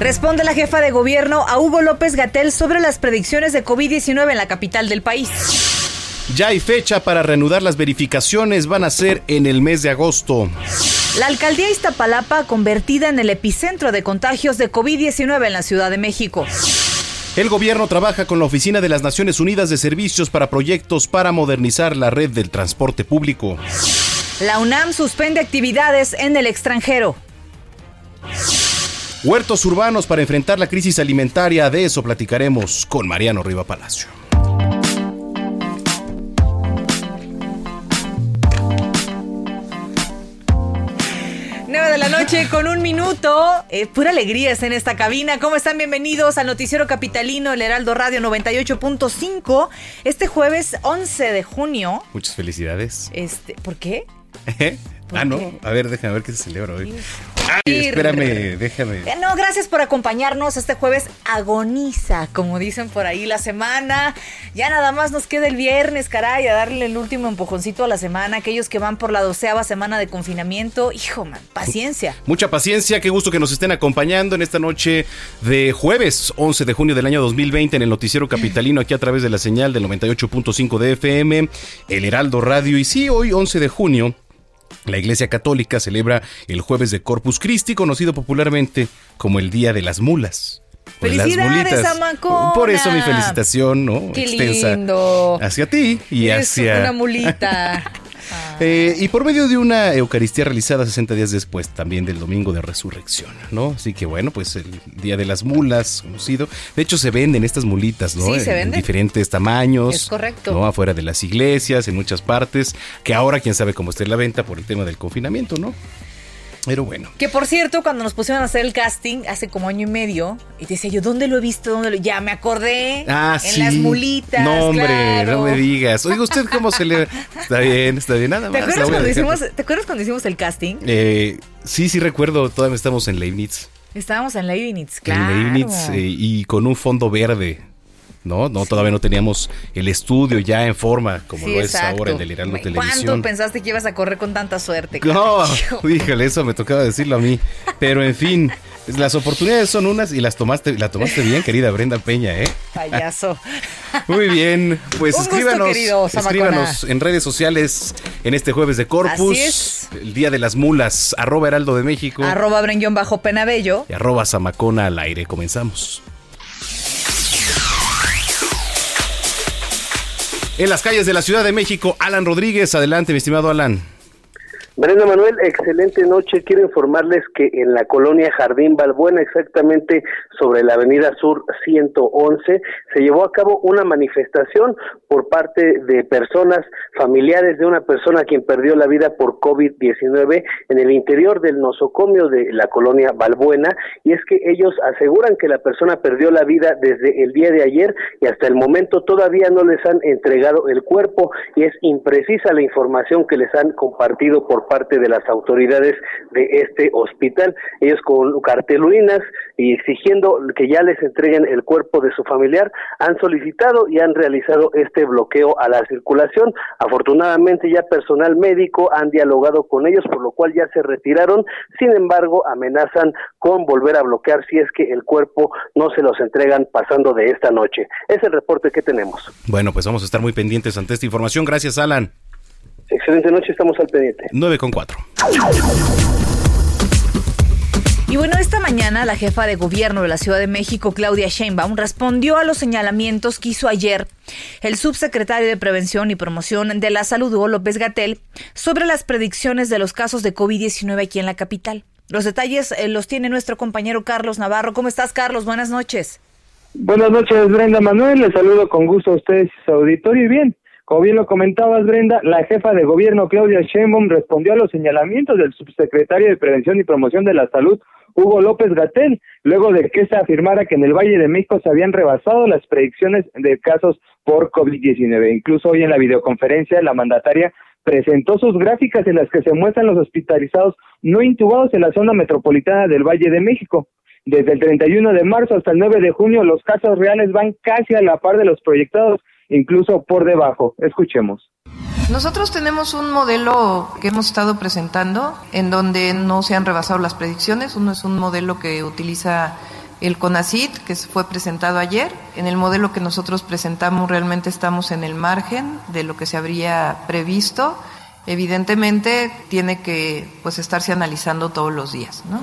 Responde la jefa de gobierno a Hugo López Gatel sobre las predicciones de COVID-19 en la capital del país. Ya hay fecha para reanudar las verificaciones, van a ser en el mes de agosto. La alcaldía Iztapalapa convertida en el epicentro de contagios de COVID-19 en la Ciudad de México. El gobierno trabaja con la Oficina de las Naciones Unidas de Servicios para proyectos para modernizar la red del transporte público. La UNAM suspende actividades en el extranjero. Huertos urbanos para enfrentar la crisis alimentaria, de eso platicaremos con Mariano Riva Palacio. de la noche con un minuto. Eh, pura alegría está en esta cabina. ¿Cómo están? Bienvenidos al Noticiero Capitalino, el Heraldo Radio 98.5. Este jueves 11 de junio. Muchas felicidades. Este, ¿Por qué? ah, no. A ver, déjame ver qué se celebra hoy. Ay, espérame, déjame. Eh, no, gracias por acompañarnos. Este jueves agoniza, como dicen por ahí, la semana. Ya nada más nos queda el viernes, caray, a darle el último empujoncito a la semana. Aquellos que van por la doceava semana de confinamiento, hijo, man, paciencia. Mucha paciencia, qué gusto que nos estén acompañando en esta noche de jueves 11 de junio del año 2020 en el Noticiero Capitalino, aquí a través de la señal del 98.5 de FM, el Heraldo Radio. Y sí, hoy 11 de junio la Iglesia Católica celebra el jueves de Corpus Christi, conocido popularmente como el Día de las Mulas. ¡Felicidades, Por eso mi felicitación, ¿no? Qué Extensa hacia ti y hacia... una mulita. Eh, y por medio de una Eucaristía realizada 60 días después, también del Domingo de Resurrección, ¿no? Así que bueno, pues el Día de las Mulas, conocido. De hecho, se venden estas mulitas, ¿no? Sí, se venden. En diferentes tamaños. Es correcto. ¿no? Afuera de las iglesias, en muchas partes, que ahora quién sabe cómo esté la venta por el tema del confinamiento, ¿no? Pero bueno. Que por cierto, cuando nos pusieron a hacer el casting hace como año y medio, y te decía yo, ¿dónde lo he visto? ¿Dónde lo... Ya me acordé. Ah, en las mulitas. No, hombre, no me digas. Oiga, ¿usted cómo se le.? Está bien, está bien, nada más. ¿Te acuerdas, cuando hicimos, ¿te acuerdas cuando hicimos el casting? Eh, sí, sí, recuerdo. Todavía estamos en Leibniz. Estábamos en Leibniz, claro. En Leibniz eh, y con un fondo verde. ¿No? No, todavía no teníamos el estudio ya en forma como lo es ahora en Delirando Televisión. ¿Cuánto pensaste que ibas a correr con tanta suerte? No, híjole, eso me tocaba decirlo a mí. Pero en fin, las oportunidades son unas y las tomaste, la tomaste bien, querida Brenda Peña, ¿eh? Payaso. Muy bien, pues escríbanos, escríbanos en redes sociales en este jueves de Corpus, el Día de las Mulas, arroba Heraldo de México, arroba Brenguión bajo Penabello y arroba Zamacona al aire. Comenzamos. En las calles de la Ciudad de México, Alan Rodríguez. Adelante, mi estimado Alan. Brenda Manuel, excelente noche. Quiero informarles que en la colonia Jardín Balbuena, exactamente sobre la avenida Sur 111, se llevó a cabo una manifestación por parte de personas familiares de una persona quien perdió la vida por COVID-19 en el interior del nosocomio de la colonia Balbuena. Y es que ellos aseguran que la persona perdió la vida desde el día de ayer y hasta el momento todavía no les han entregado el cuerpo y es imprecisa la información que les han compartido por parte de las autoridades de este hospital. Ellos con carteluinas y exigiendo que ya les entreguen el cuerpo de su familiar, han solicitado y han realizado este bloqueo a la circulación. Afortunadamente ya personal médico han dialogado con ellos, por lo cual ya se retiraron. Sin embargo, amenazan con volver a bloquear si es que el cuerpo no se los entregan pasando de esta noche. Es el reporte que tenemos. Bueno, pues vamos a estar muy pendientes ante esta información. Gracias, Alan. Excelente noche, estamos al pendiente. 9 con 4. Y bueno, esta mañana la jefa de gobierno de la Ciudad de México, Claudia Sheinbaum, respondió a los señalamientos que hizo ayer el subsecretario de Prevención y Promoción de la Salud, Hugo López Gatel, sobre las predicciones de los casos de COVID-19 aquí en la capital. Los detalles eh, los tiene nuestro compañero Carlos Navarro. ¿Cómo estás, Carlos? Buenas noches. Buenas noches, Brenda Manuel. Les saludo con gusto a ustedes, su auditorio. Y bien, como bien lo comentabas, Brenda, la jefa de gobierno, Claudia Sheinbaum, respondió a los señalamientos del subsecretario de Prevención y Promoción de la Salud, Hugo López Gatel, luego de que se afirmara que en el Valle de México se habían rebasado las predicciones de casos por COVID-19. Incluso hoy en la videoconferencia, la mandataria presentó sus gráficas en las que se muestran los hospitalizados no intubados en la zona metropolitana del Valle de México. Desde el 31 de marzo hasta el 9 de junio, los casos reales van casi a la par de los proyectados, incluso por debajo. Escuchemos. Nosotros tenemos un modelo que hemos estado presentando en donde no se han rebasado las predicciones. Uno es un modelo que utiliza el CONACIT, que fue presentado ayer. En el modelo que nosotros presentamos realmente estamos en el margen de lo que se habría previsto. Evidentemente tiene que pues estarse analizando todos los días, ¿no?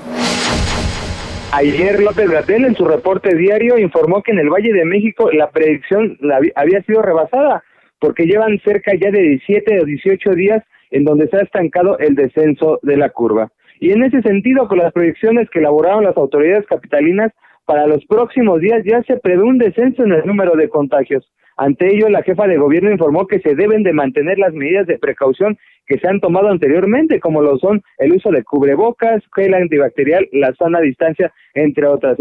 Ayer López Gatel en su reporte diario informó que en el Valle de México la predicción había sido rebasada porque llevan cerca ya de 17 o 18 días en donde se ha estancado el descenso de la curva. Y en ese sentido, con las proyecciones que elaboraron las autoridades capitalinas, para los próximos días ya se prevé un descenso en el número de contagios. Ante ello, la jefa de gobierno informó que se deben de mantener las medidas de precaución que se han tomado anteriormente, como lo son el uso de cubrebocas, gel antibacterial, la sana distancia, entre otras.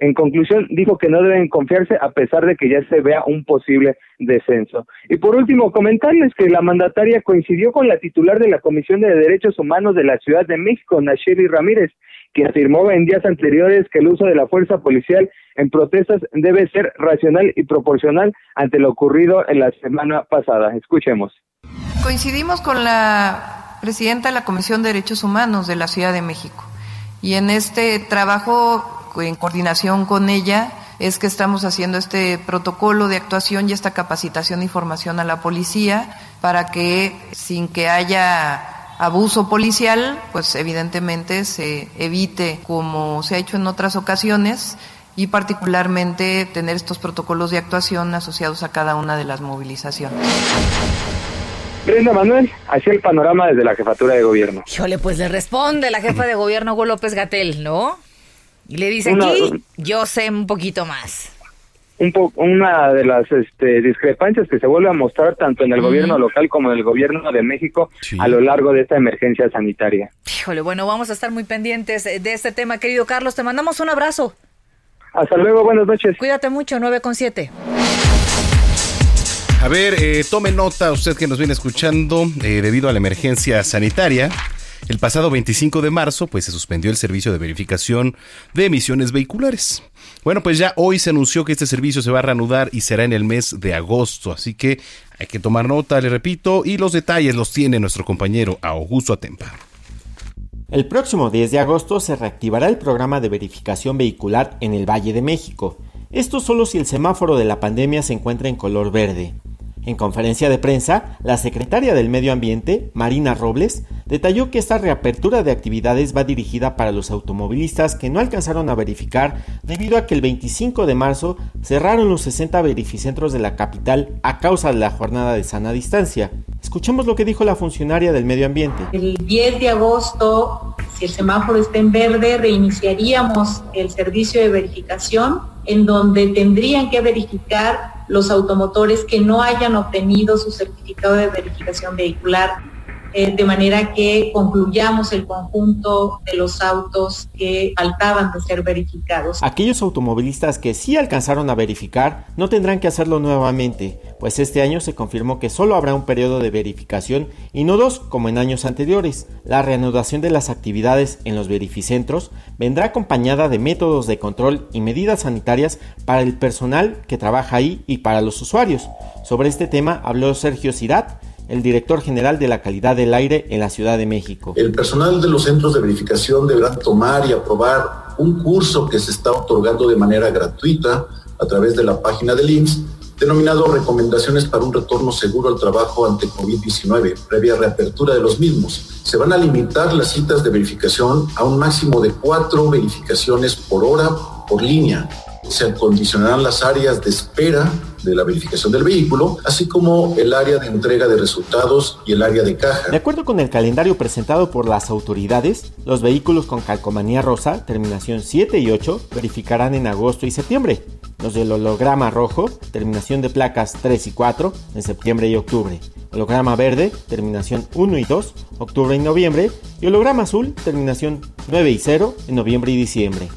En conclusión, dijo que no deben confiarse a pesar de que ya se vea un posible descenso. Y por último, comentarles que la mandataria coincidió con la titular de la Comisión de Derechos Humanos de la Ciudad de México, Nacheli Ramírez, que afirmó en días anteriores que el uso de la fuerza policial en protestas debe ser racional y proporcional ante lo ocurrido en la semana pasada. Escuchemos. Coincidimos con la presidenta de la Comisión de Derechos Humanos de la Ciudad de México y en este trabajo en coordinación con ella es que estamos haciendo este protocolo de actuación y esta capacitación y formación a la policía para que sin que haya abuso policial, pues evidentemente se evite como se ha hecho en otras ocasiones y particularmente tener estos protocolos de actuación asociados a cada una de las movilizaciones. Brenda Manuel, así el panorama desde la jefatura de gobierno. Híjole, pues le responde la jefa de gobierno Hugo López Gatel, ¿no? Y le dice aquí, yo sé un poquito más. Un po una de las este, discrepancias que se vuelve a mostrar tanto en el gobierno local como en el gobierno de México a lo largo de esta emergencia sanitaria. Híjole, bueno, vamos a estar muy pendientes de este tema, querido Carlos. Te mandamos un abrazo. Hasta luego, buenas noches. Cuídate mucho, 9 con 7. A ver, eh, tome nota usted que nos viene escuchando eh, debido a la emergencia sanitaria. El pasado 25 de marzo, pues se suspendió el servicio de verificación de emisiones vehiculares. Bueno, pues ya hoy se anunció que este servicio se va a reanudar y será en el mes de agosto, así que hay que tomar nota, le repito, y los detalles los tiene nuestro compañero Augusto Atempa. El próximo 10 de agosto se reactivará el programa de verificación vehicular en el Valle de México. Esto solo si el semáforo de la pandemia se encuentra en color verde. En conferencia de prensa, la secretaria del Medio Ambiente, Marina Robles, detalló que esta reapertura de actividades va dirigida para los automovilistas que no alcanzaron a verificar debido a que el 25 de marzo cerraron los 60 verificentros de la capital a causa de la jornada de sana distancia. Escuchemos lo que dijo la funcionaria del Medio Ambiente. El 10 de agosto, si el semáforo está en verde, reiniciaríamos el servicio de verificación en donde tendrían que verificar los automotores que no hayan obtenido su certificado de verificación vehicular eh, de manera que concluyamos el conjunto de los autos que faltaban de ser verificados. Aquellos automovilistas que sí alcanzaron a verificar no tendrán que hacerlo nuevamente, pues este año se confirmó que solo habrá un periodo de verificación y no dos como en años anteriores. La reanudación de las actividades en los verificentros vendrá acompañada de métodos de control y medidas sanitarias para el personal que trabaja ahí y para los usuarios. Sobre este tema habló Sergio el director general de la calidad del aire en la Ciudad de México. El personal de los centros de verificación deberá tomar y aprobar un curso que se está otorgando de manera gratuita a través de la página del IMSS, denominado Recomendaciones para un retorno seguro al trabajo ante COVID-19, previa reapertura de los mismos. Se van a limitar las citas de verificación a un máximo de cuatro verificaciones por hora por línea se acondicionarán las áreas de espera de la verificación del vehículo, así como el área de entrega de resultados y el área de caja. De acuerdo con el calendario presentado por las autoridades, los vehículos con calcomanía rosa, terminación 7 y 8, verificarán en agosto y septiembre. Los del holograma rojo, terminación de placas 3 y 4, en septiembre y octubre. Holograma verde, terminación 1 y 2, octubre y noviembre. Y holograma azul, terminación 9 y 0, en noviembre y diciembre.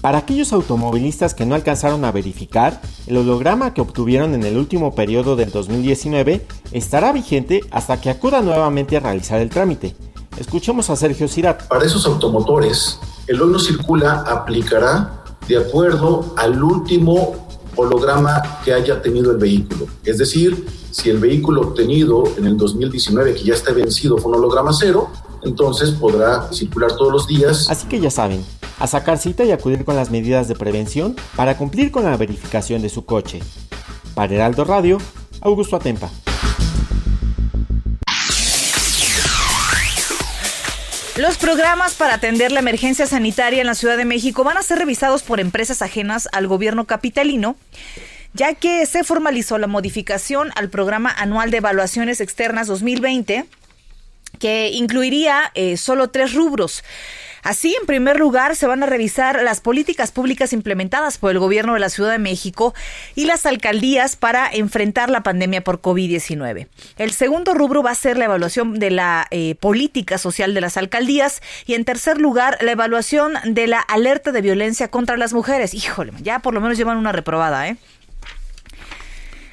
Para aquellos automovilistas que no alcanzaron a verificar, el holograma que obtuvieron en el último periodo del 2019 estará vigente hasta que acuda nuevamente a realizar el trámite. Escuchemos a Sergio Cirat. Para esos automotores, el hoy no circula aplicará de acuerdo al último holograma que haya tenido el vehículo. Es decir, si el vehículo obtenido en el 2019 que ya está vencido fue un holograma cero, entonces podrá circular todos los días. Así que ya saben, a sacar cita y acudir con las medidas de prevención para cumplir con la verificación de su coche. Para Heraldo Radio, Augusto Atempa. Los programas para atender la emergencia sanitaria en la Ciudad de México van a ser revisados por empresas ajenas al gobierno capitalino, ya que se formalizó la modificación al programa anual de evaluaciones externas 2020, que incluiría eh, solo tres rubros. Así, en primer lugar, se van a revisar las políticas públicas implementadas por el gobierno de la Ciudad de México y las alcaldías para enfrentar la pandemia por COVID-19. El segundo rubro va a ser la evaluación de la eh, política social de las alcaldías y, en tercer lugar, la evaluación de la alerta de violencia contra las mujeres. Híjole, ya por lo menos llevan una reprobada, ¿eh?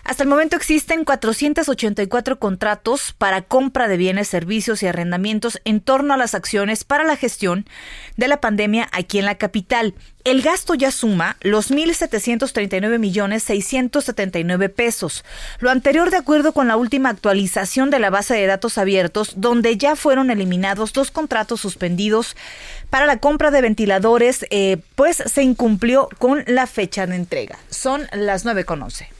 Hasta el momento existen 484 contratos para compra de bienes, servicios y arrendamientos en torno a las acciones para la gestión de la pandemia aquí en la capital. El gasto ya suma los 1.739 millones 679 pesos. Lo anterior de acuerdo con la última actualización de la base de datos abiertos, donde ya fueron eliminados dos contratos suspendidos para la compra de ventiladores, eh, pues se incumplió con la fecha de entrega. Son las 9.11.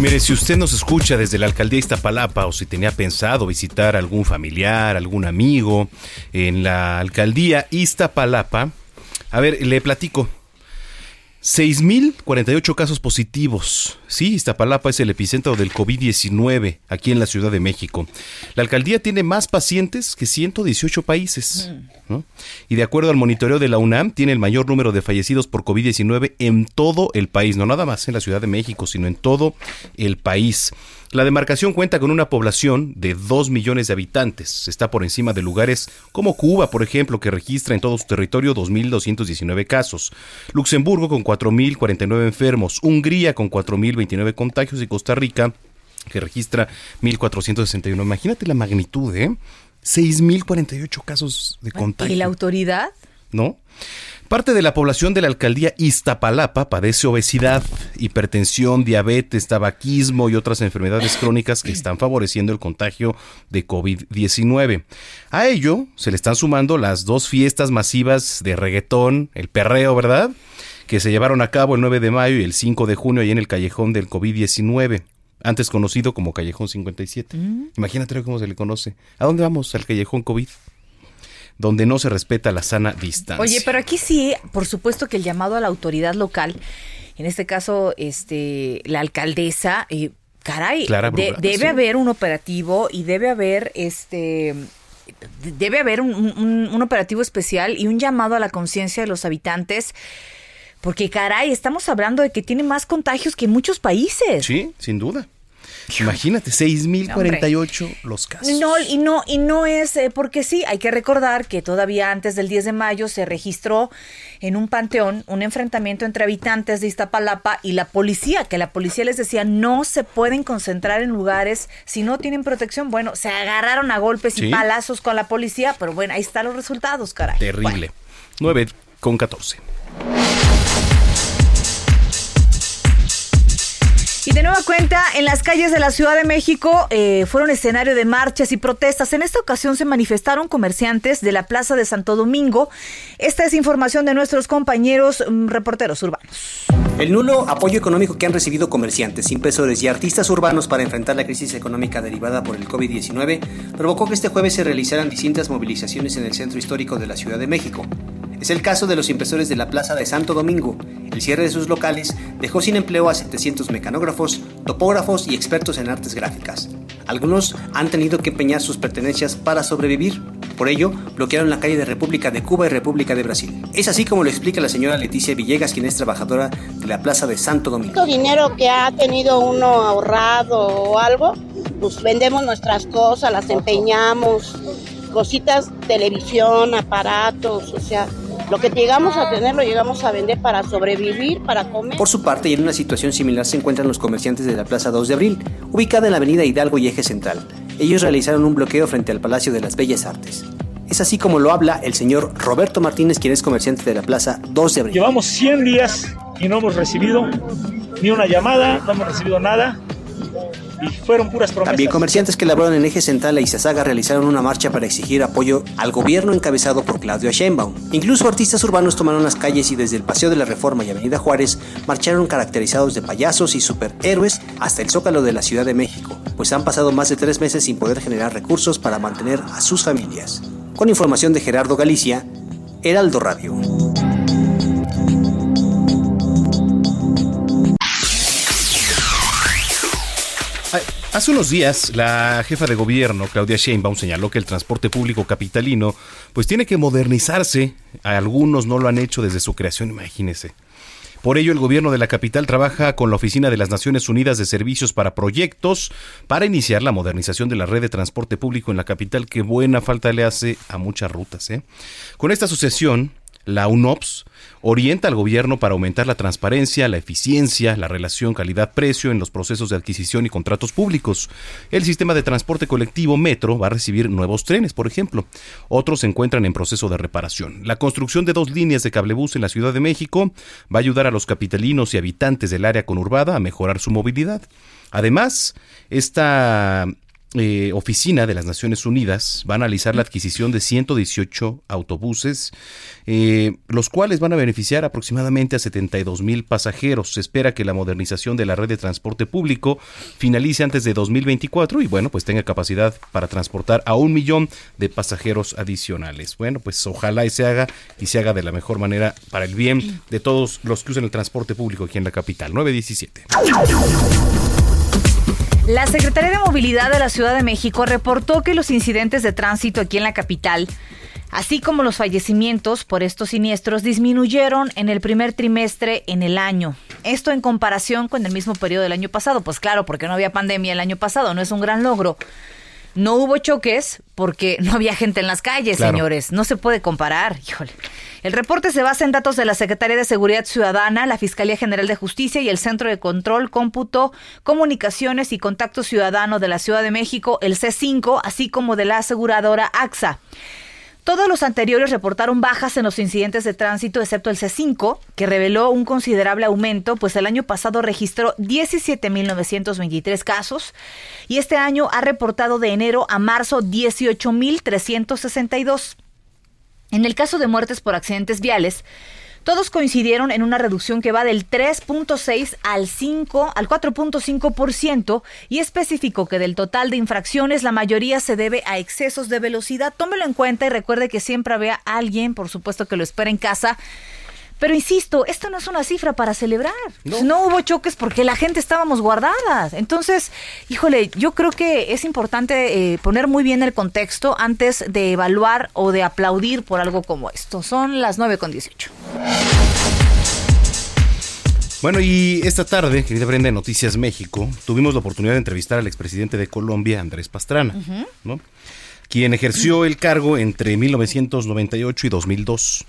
Mire, si usted nos escucha desde la alcaldía Iztapalapa o si tenía pensado visitar algún familiar, algún amigo en la alcaldía Iztapalapa, a ver, le platico. 6.048 casos positivos. Sí, Iztapalapa es el epicentro del COVID-19 aquí en la Ciudad de México. La alcaldía tiene más pacientes que 118 países. Y de acuerdo al monitoreo de la UNAM, tiene el mayor número de fallecidos por COVID-19 en todo el país. No nada más en la Ciudad de México, sino en todo el país. La demarcación cuenta con una población de 2 millones de habitantes. Está por encima de lugares como Cuba, por ejemplo, que registra en todo su territorio 2.219 casos. Luxemburgo con 4.049 enfermos. Hungría con 4.029 contagios y Costa Rica que registra 1.461. Imagínate la magnitud, ¿eh? 6.048 casos de contagio. ¿Y la autoridad? ¿No? Parte de la población de la alcaldía Iztapalapa padece obesidad, hipertensión, diabetes, tabaquismo y otras enfermedades crónicas que están favoreciendo el contagio de COVID-19. A ello se le están sumando las dos fiestas masivas de reggaetón, el perreo, ¿verdad? Que se llevaron a cabo el 9 de mayo y el 5 de junio ahí en el callejón del COVID-19 antes conocido como Callejón 57. Mm. Imagínate cómo se le conoce. ¿A dónde vamos? Al Callejón COVID donde no se respeta la sana distancia. Oye, pero aquí sí, por supuesto que el llamado a la autoridad local, en este caso, este, la alcaldesa, eh, caray, debe haber un operativo y debe haber este debe haber un, operativo especial y un llamado a la conciencia de los habitantes. Porque caray, estamos hablando de que tiene más contagios que muchos países. Sí, sin duda. Imagínate, 6.048 los casos. No, y no, y no es eh, porque sí, hay que recordar que todavía antes del 10 de mayo se registró en un panteón un enfrentamiento entre habitantes de Iztapalapa y la policía, que la policía les decía no se pueden concentrar en lugares si no tienen protección. Bueno, se agarraron a golpes y palazos con la policía, pero bueno, ahí están los resultados, caray. Terrible. 9 con 14. Y de nueva cuenta, en las calles de la Ciudad de México eh, fueron escenario de marchas y protestas. En esta ocasión se manifestaron comerciantes de la Plaza de Santo Domingo. Esta es información de nuestros compañeros mm, reporteros urbanos. El nulo apoyo económico que han recibido comerciantes, impresores y artistas urbanos para enfrentar la crisis económica derivada por el COVID-19 provocó que este jueves se realizaran distintas movilizaciones en el centro histórico de la Ciudad de México. Es el caso de los impresores de la Plaza de Santo Domingo. El cierre de sus locales dejó sin empleo a 700 mecanógrafos, topógrafos y expertos en artes gráficas. Algunos han tenido que empeñar sus pertenencias para sobrevivir. Por ello, bloquearon la calle de República de Cuba y República de Brasil. Es así como lo explica la señora Leticia Villegas, quien es trabajadora de la Plaza de Santo Domingo. dinero que ha tenido uno ahorrado o algo, pues vendemos nuestras cosas, las empeñamos, cositas, televisión, aparatos, o sea, lo que llegamos a tener lo llegamos a vender para sobrevivir, para comer. Por su parte, y en una situación similar se encuentran los comerciantes de la Plaza 2 de Abril, ubicada en la avenida Hidalgo y Eje Central. Ellos realizaron un bloqueo frente al Palacio de las Bellas Artes. Es así como lo habla el señor Roberto Martínez, quien es comerciante de la Plaza 2 de Abril. Llevamos 100 días y no hemos recibido ni una llamada, no hemos recibido nada fueron puras. También comerciantes que laboran en Eje Central e Izazaga realizaron una marcha para exigir apoyo al gobierno encabezado por Claudio Sheinbaum. Incluso artistas urbanos tomaron las calles y desde el Paseo de la Reforma y Avenida Juárez marcharon caracterizados de payasos y superhéroes hasta el Zócalo de la Ciudad de México, pues han pasado más de tres meses sin poder generar recursos para mantener a sus familias. Con información de Gerardo Galicia, Heraldo Radio. Hace unos días, la jefa de gobierno, Claudia Sheinbaum, señaló que el transporte público capitalino pues tiene que modernizarse. Algunos no lo han hecho desde su creación, imagínese. Por ello, el gobierno de la capital trabaja con la Oficina de las Naciones Unidas de Servicios para Proyectos para iniciar la modernización de la red de transporte público en la capital, que buena falta le hace a muchas rutas. ¿eh? Con esta sucesión, la UNOPS orienta al gobierno para aumentar la transparencia, la eficiencia, la relación calidad-precio en los procesos de adquisición y contratos públicos. El sistema de transporte colectivo Metro va a recibir nuevos trenes, por ejemplo. Otros se encuentran en proceso de reparación. La construcción de dos líneas de cablebús en la Ciudad de México va a ayudar a los capitalinos y habitantes del área conurbada a mejorar su movilidad. Además, esta eh, oficina de las Naciones Unidas va a analizar la adquisición de 118 autobuses, eh, los cuales van a beneficiar aproximadamente a 72 mil pasajeros. Se espera que la modernización de la red de transporte público finalice antes de 2024 y bueno, pues tenga capacidad para transportar a un millón de pasajeros adicionales. Bueno, pues ojalá y se haga y se haga de la mejor manera para el bien de todos los que usan el transporte público aquí en la capital. 917. La Secretaría de Movilidad de la Ciudad de México reportó que los incidentes de tránsito aquí en la capital, así como los fallecimientos por estos siniestros, disminuyeron en el primer trimestre en el año. Esto en comparación con el mismo periodo del año pasado. Pues claro, porque no había pandemia el año pasado, no es un gran logro. No hubo choques porque no había gente en las calles, señores. No se puede comparar. Híjole. El reporte se basa en datos de la Secretaría de Seguridad Ciudadana, la Fiscalía General de Justicia y el Centro de Control, Cómputo, Comunicaciones y Contacto Ciudadano de la Ciudad de México, el C5, así como de la aseguradora AXA. Todos los anteriores reportaron bajas en los incidentes de tránsito, excepto el C5, que reveló un considerable aumento, pues el año pasado registró 17.923 casos y este año ha reportado de enero a marzo 18.362. En el caso de muertes por accidentes viales, todos coincidieron en una reducción que va del 3.6 al 5 al 4.5% y especificó que del total de infracciones la mayoría se debe a excesos de velocidad. Tómelo en cuenta y recuerde que siempre había alguien, por supuesto, que lo espera en casa pero insisto, esto no es una cifra para celebrar. No. hubo choques porque la gente estábamos guardadas. Entonces, híjole, yo creo que es importante eh, poner muy bien el contexto antes de evaluar o de aplaudir por algo como esto. Son las 9 con 18. Bueno, y esta tarde, querida Brenda, en Noticias México, tuvimos la oportunidad de entrevistar al expresidente de Colombia, Andrés Pastrana, ¿no? quien ejerció el cargo entre 1998 y 2002.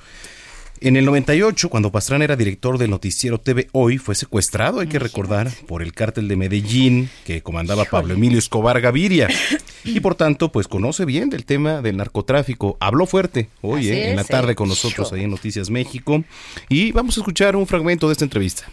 En el 98, cuando Pastrana era director del noticiero TV Hoy, fue secuestrado, hay que recordar, por el cártel de Medellín que comandaba Pablo Emilio Escobar Gaviria. Y por tanto, pues conoce bien del tema del narcotráfico. Habló fuerte hoy, eh, en la tarde con nosotros ahí en Noticias México. Y vamos a escuchar un fragmento de esta entrevista.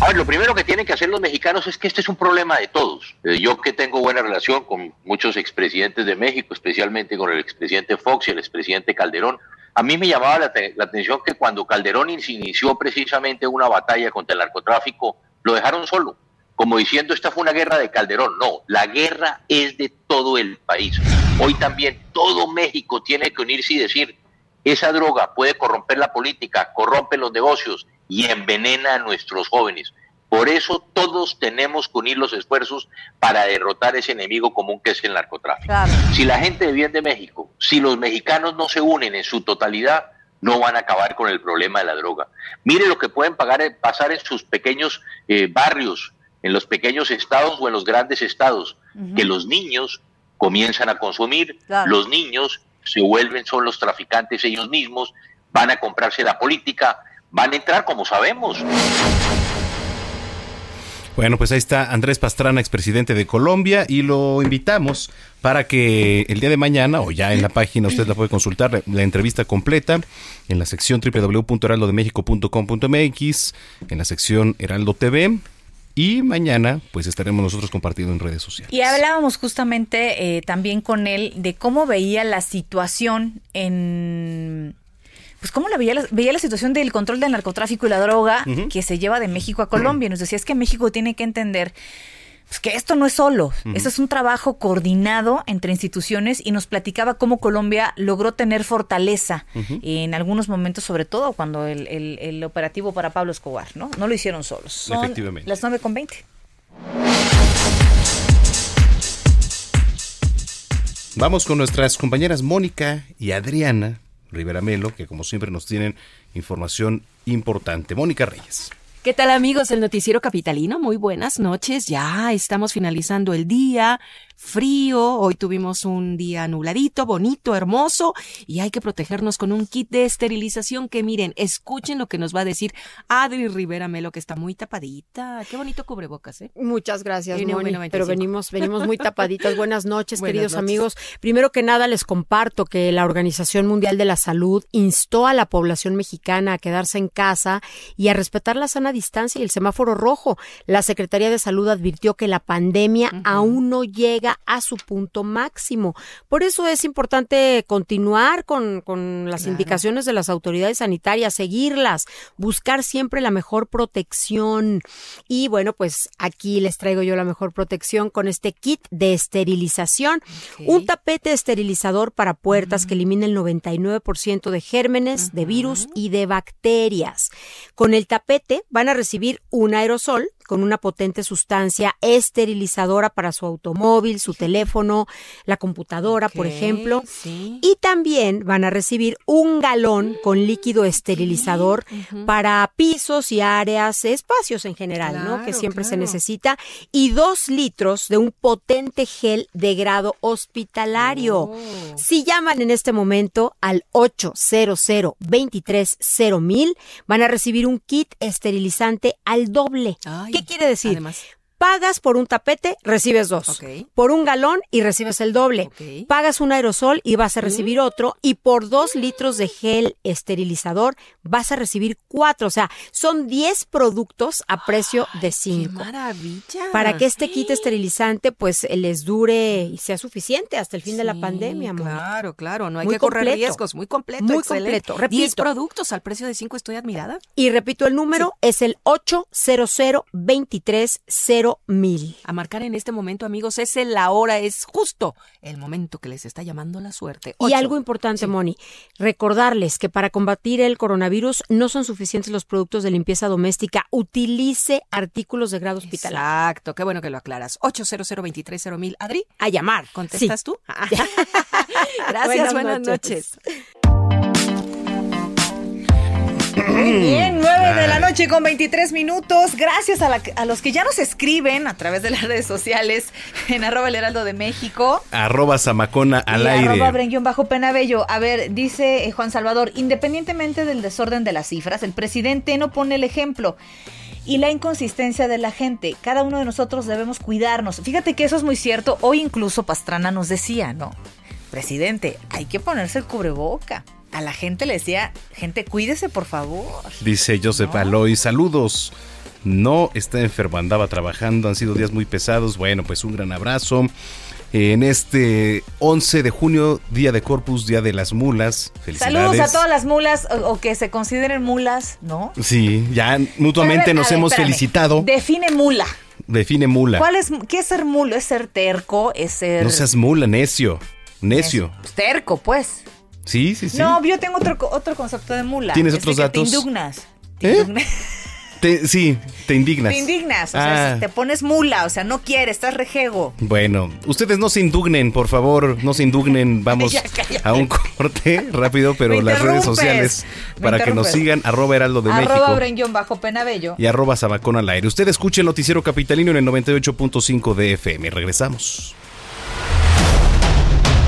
A ver, lo primero que tienen que hacer los mexicanos es que este es un problema de todos. Eh, yo que tengo buena relación con muchos expresidentes de México, especialmente con el expresidente Fox y el expresidente Calderón, a mí me llamaba la, atención que cuando Calderón inició precisamente una batalla contra el narcotráfico, lo dejaron solo, como diciendo esta fue una guerra de Calderón. No, la guerra es de todo el país. Hoy también todo México tiene que unirse y decir, esa droga puede corromper la política, corrompe los negocios y envenena a nuestros jóvenes. Por eso todos tenemos que unir los esfuerzos para derrotar ese enemigo común que es el narcotráfico. Si la gente de bien de México, si los mexicanos no se unen en su totalidad, no van a acabar con el problema de la droga. Mire lo que pueden pagar, pasar en sus pequeños eh, barrios, en los pequeños estados o en los grandes estados, que los niños comienzan a consumir, los niños se vuelven, son los traficantes ellos mismos, van a comprarse la política, van a entrar como sabemos. Bueno, pues ahí está Andrés Pastrana, expresidente de Colombia, y lo invitamos para que el día de mañana, o ya en la página usted la puede consultar, la entrevista completa, en la sección www.heraldodemexico.com.mx, en la sección Heraldo TV, y mañana pues estaremos nosotros compartiendo en redes sociales. Y hablábamos justamente eh, también con él de cómo veía la situación en pues cómo la veía, la, veía la situación del control del narcotráfico y la droga que se lleva de México a Colombia. Nos decía, es que México tiene que entender pues, que esto no es solo, esto es un trabajo coordinado entre instituciones y nos platicaba cómo Colombia logró tener fortaleza en algunos momentos, sobre todo cuando el, el, operativo para Pablo Escobar, ¿no? No lo hicieron solos. Son Efectivamente. Las 9 con 20. Vamos con nuestras compañeras Mónica y Adriana Rivera Melo, que como siempre nos tienen información importante. Mónica Reyes. ¿Qué tal amigos del Noticiero Capitalino? Muy buenas noches. Ya estamos finalizando el día frío, hoy tuvimos un día nubladito, bonito, hermoso y hay que protegernos con un kit de esterilización que miren, escuchen lo que nos va a decir Adri Rivera Melo que está muy tapadita. Qué bonito cubrebocas, ¿eh? Muchas gracias, Moni, pero venimos venimos muy tapaditas. Buenas noches, queridos amigos. Primero que nada les comparto que la Organización Mundial de la Salud instó a la población mexicana a quedarse en casa y a respetar la sana distancia y el semáforo rojo. La Secretaría de Salud advirtió que la pandemia aún no llega a su punto máximo. Por eso es importante continuar con, con las indicaciones de las autoridades sanitarias, seguirlas, buscar siempre la mejor protección. Y bueno, pues aquí les traigo yo la mejor protección con este kit de esterilización. Un tapete esterilizador para puertas que elimina el 99% de gérmenes, de virus y de bacterias. Con el tapete van a recibir un aerosol con una potente sustancia esterilizadora para su automóvil, su teléfono, la computadora, por ejemplo. Y también van a recibir un galón con líquido esterilizador para pisos y áreas, espacios en general, ¿no? Que siempre se necesita. Y dos litros de un potente gel de grado hospitalario. Oh. Si llaman en este momento al 800 23 mil, van a recibir un kit esterilizante al doble. ¿Qué quiere decir? Pagas por un tapete, recibes dos. Por un galón y recibes el doble. Pagas un aerosol y vas a recibir otro. Y por dos litros de gel esterilizador vas a recibir cuatro. O sea, son diez productos a precio de cinco. ¡Qué maravilla! Para que este kit esterilizante pues les dure y sea suficiente hasta el fin de la pandemia, amor. Claro, claro. No hay que correr riesgos. Muy completo. Muy completo. Repito. Diez productos al precio de cinco. Estoy admirada. Y repito, el número es el 800 23 mil. A marcar en este momento, amigos, es la hora, es justo el momento que les está llamando la suerte. Y algo importante, Moni, recordarles que para combatir el coronavirus no son suficientes los productos de limpieza doméstica. Utilice artículos de grado hospitalario. Exacto, qué bueno que lo aclaras. 800 mil. Adri, a llamar. ¿Contestas tú? Gracias, buenas, noches. Muy bien, 9 de la noche con 23 minutos. Gracias a, los que ya nos escriben a través de las redes sociales en arroba el heraldo de México. Arroba Zamacona al aire. Arroba bajo Penabello. A ver, dice eh, Juan Salvador, independientemente del desorden de las cifras, el presidente no pone el ejemplo y la inconsistencia de la gente. Cada uno de nosotros debemos cuidarnos. Fíjate que eso es muy cierto. Hoy incluso Pastrana nos decía, ¿no? Presidente, hay que ponerse el cubreboca. A la gente le decía, gente, cuídese por favor. Dice Joseph Aloy, saludos. No está enfermo, andaba trabajando, han sido días muy pesados. Bueno, pues un gran abrazo en este 11 de junio, Día de Corpus, Día de las Mulas. Felicidades. Saludos a todas las mulas o, que se consideren mulas, ¿no? Sí, ya mutuamente nos hemos felicitado. Define mula. Define mula. ¿Cuál es, ¿Qué es ser mulo? ¿Es ser terco? ¿Es ser...? No seas mula, necio. Necio. Terco, pues. Sí, sí, sí. No, yo tengo otro, otro concepto de mula. ¿Tienes otros datos? Te indugnas. Te ¿Eh? indugnas. sí, te indignas. Te indignas, o sea, ah. te pones mula, o sea, no quieres, estás rejego. Bueno, ustedes no se indignen, por favor, no se indignen. Vamos a un corte rápido, pero las redes sociales para que nos sigan, arroba heraldo de arroba México. bajo penabello. Y arroba sabacón al aire. Usted escuche el noticiero capitalino en el 98.5 de FM. Regresamos.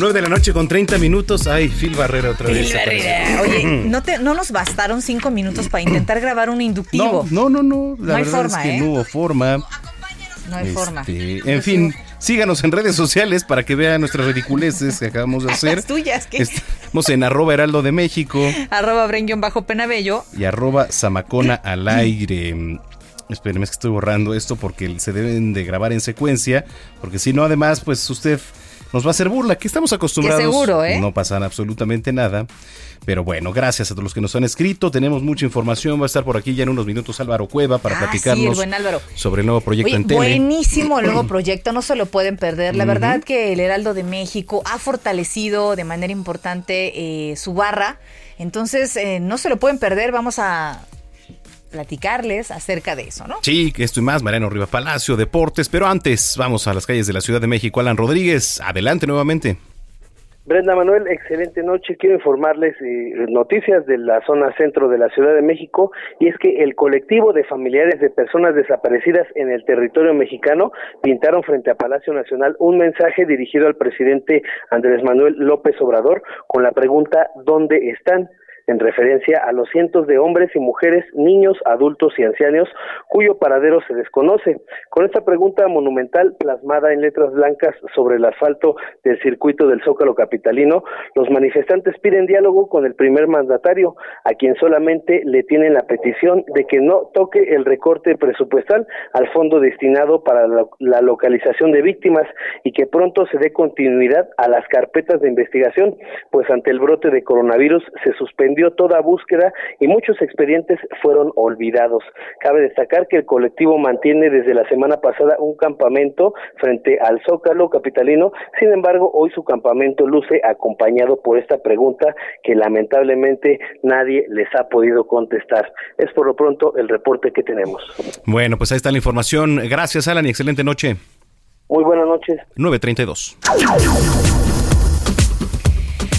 9 de la noche con 30 minutos. Ay, Phil Barrera otra vez. Oye, ¿no, te, no nos bastaron 5 minutos para intentar grabar un inductivo. No, no, no. La no hay forma, es que ¿eh? no hubo forma. No hay forma. Este, en fin, síganos en redes sociales para que vean nuestras ridiculeces que acabamos de hacer. Las tuyas, ¿qué? Estamos en arroba heraldo de México. arroba bajo penabello. Y arroba zamacona al aire. Espérenme, es que estoy borrando esto porque se deben de grabar en secuencia. Porque si no, además, pues usted nos va a hacer burla, que estamos acostumbrados. seguro, ¿eh? No pasa absolutamente nada. Pero bueno, gracias a todos los que nos han escrito. Tenemos mucha información. Va a estar por aquí ya en unos minutos Álvaro Cueva para ah, platicarnos sobre el nuevo proyecto en tele. Buenísimo el nuevo proyecto, no se lo pueden perder. La verdad que el Heraldo de México ha fortalecido de manera importante eh, su barra. Entonces, eh, no se lo pueden perder. Vamos a platicarles acerca de eso, ¿no? Sí, que esto y más, Mariano Riva Palacio, Deportes, pero antes vamos a las calles de la Ciudad de México. Alan Rodríguez, adelante nuevamente. Brenda Manuel, excelente noche. Quiero informarles eh, noticias de la zona centro de la Ciudad de México y es que el colectivo de familiares de personas desaparecidas en el territorio mexicano pintaron frente a Palacio Nacional un mensaje dirigido al presidente Andrés Manuel López Obrador con la pregunta ¿dónde están? En referencia a los cientos de hombres y mujeres, niños, adultos y ancianos cuyo paradero se desconoce. Con esta pregunta monumental plasmada en letras blancas sobre el asfalto del circuito del Zócalo capitalino, los manifestantes piden diálogo con el primer mandatario, a quien solamente le tienen la petición de que no toque el recorte presupuestal al fondo destinado para la localización de víctimas y que pronto se dé continuidad a las carpetas de investigación, pues ante el brote de coronavirus se suspendió toda búsqueda y muchos expedientes fueron olvidados. Cabe destacar que el colectivo mantiene desde la semana pasada un campamento frente al Zócalo capitalino, sin embargo, hoy su campamento luce acompañado por esta pregunta que lamentablemente nadie les ha podido contestar. Es por lo pronto el reporte que tenemos. Bueno, pues ahí está la información. Gracias, Alan, y excelente noche. Muy buenas noches. 932.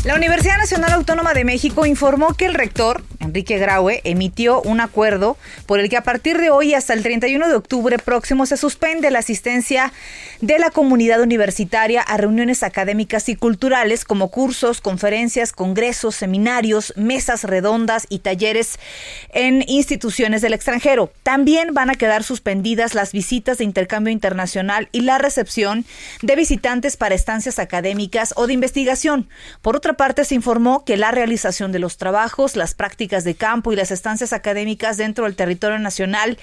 La Universidad Nacional Autónoma de México informó que el rector, Enrique Graue, emitió un acuerdo por el que a partir de hoy hasta el 31 de octubre próximo se suspende la asistencia de la comunidad universitaria a reuniones académicas y culturales como cursos, conferencias, congresos, seminarios, mesas redondas y talleres en instituciones del extranjero. También van a quedar suspendidas las visitas de intercambio internacional y la recepción de visitantes para estancias académicas o de investigación. Por otra parte, se informó que la realización de los trabajos, las prácticas de campo y las estancias académicas dentro del territorio nacional,